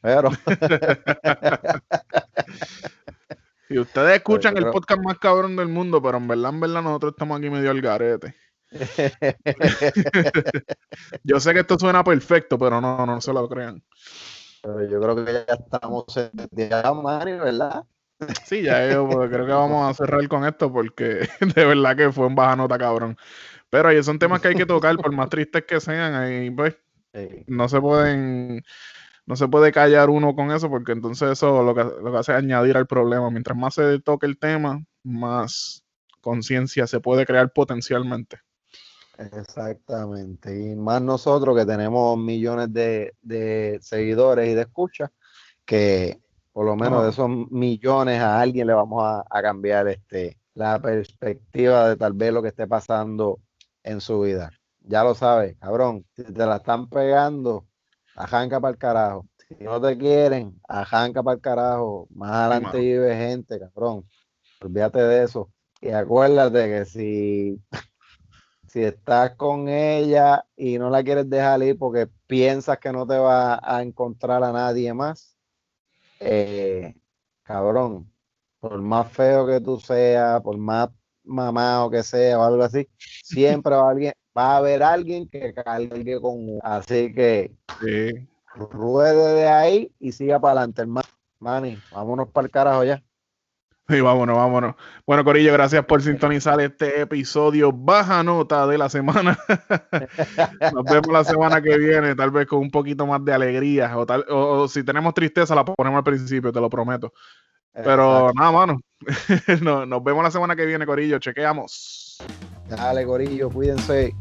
C: Pero.
A: y ustedes escuchan el podcast más cabrón del mundo, pero en verdad, en verdad, nosotros estamos aquí medio al garete. yo sé que esto suena perfecto, pero no, no se lo crean.
C: Pero yo creo que ya estamos ya, Mario, ¿verdad?
A: Sí, ya yo pues, creo que vamos a cerrar con esto porque de verdad que fue un baja nota, cabrón. Pero ahí son temas que hay que tocar, por más tristes que sean, ahí pues no se pueden no se puede callar uno con eso porque entonces eso lo que, lo que hace es añadir al problema. Mientras más se toque el tema, más conciencia se puede crear potencialmente.
C: Exactamente. Y más nosotros que tenemos millones de, seguidores y de escuchas, que por lo menos de esos millones a alguien le vamos a, cambiar este la perspectiva de tal vez lo que esté pasando en su vida. Ya lo sabes, cabrón. Si te la están pegando, ajanca para el carajo. Si no te quieren, ajanca para el carajo. Más adelante vive gente, cabrón. Olvídate de eso. Y acuérdate que si si estás con ella y no la quieres dejar ir porque piensas que no te va a encontrar a nadie más, eh, cabrón, por más feo que tú seas, por más mamado que sea o algo así, siempre va, alguien, va a haber alguien que cargue con Así que ruede de ahí y siga para adelante, hermano. Manny, vámonos para el carajo ya.
A: Y vámonos, vámonos. Bueno, Corillo, gracias por sintonizar este episodio baja nota de la semana. Nos vemos la semana que viene, tal vez con un poquito más de alegría. O, tal, o, si tenemos tristeza, la ponemos al principio, te lo prometo. Pero nada, mano. nos vemos la semana que viene, Corillo. Chequeamos.
C: Dale, Corillo, cuídense.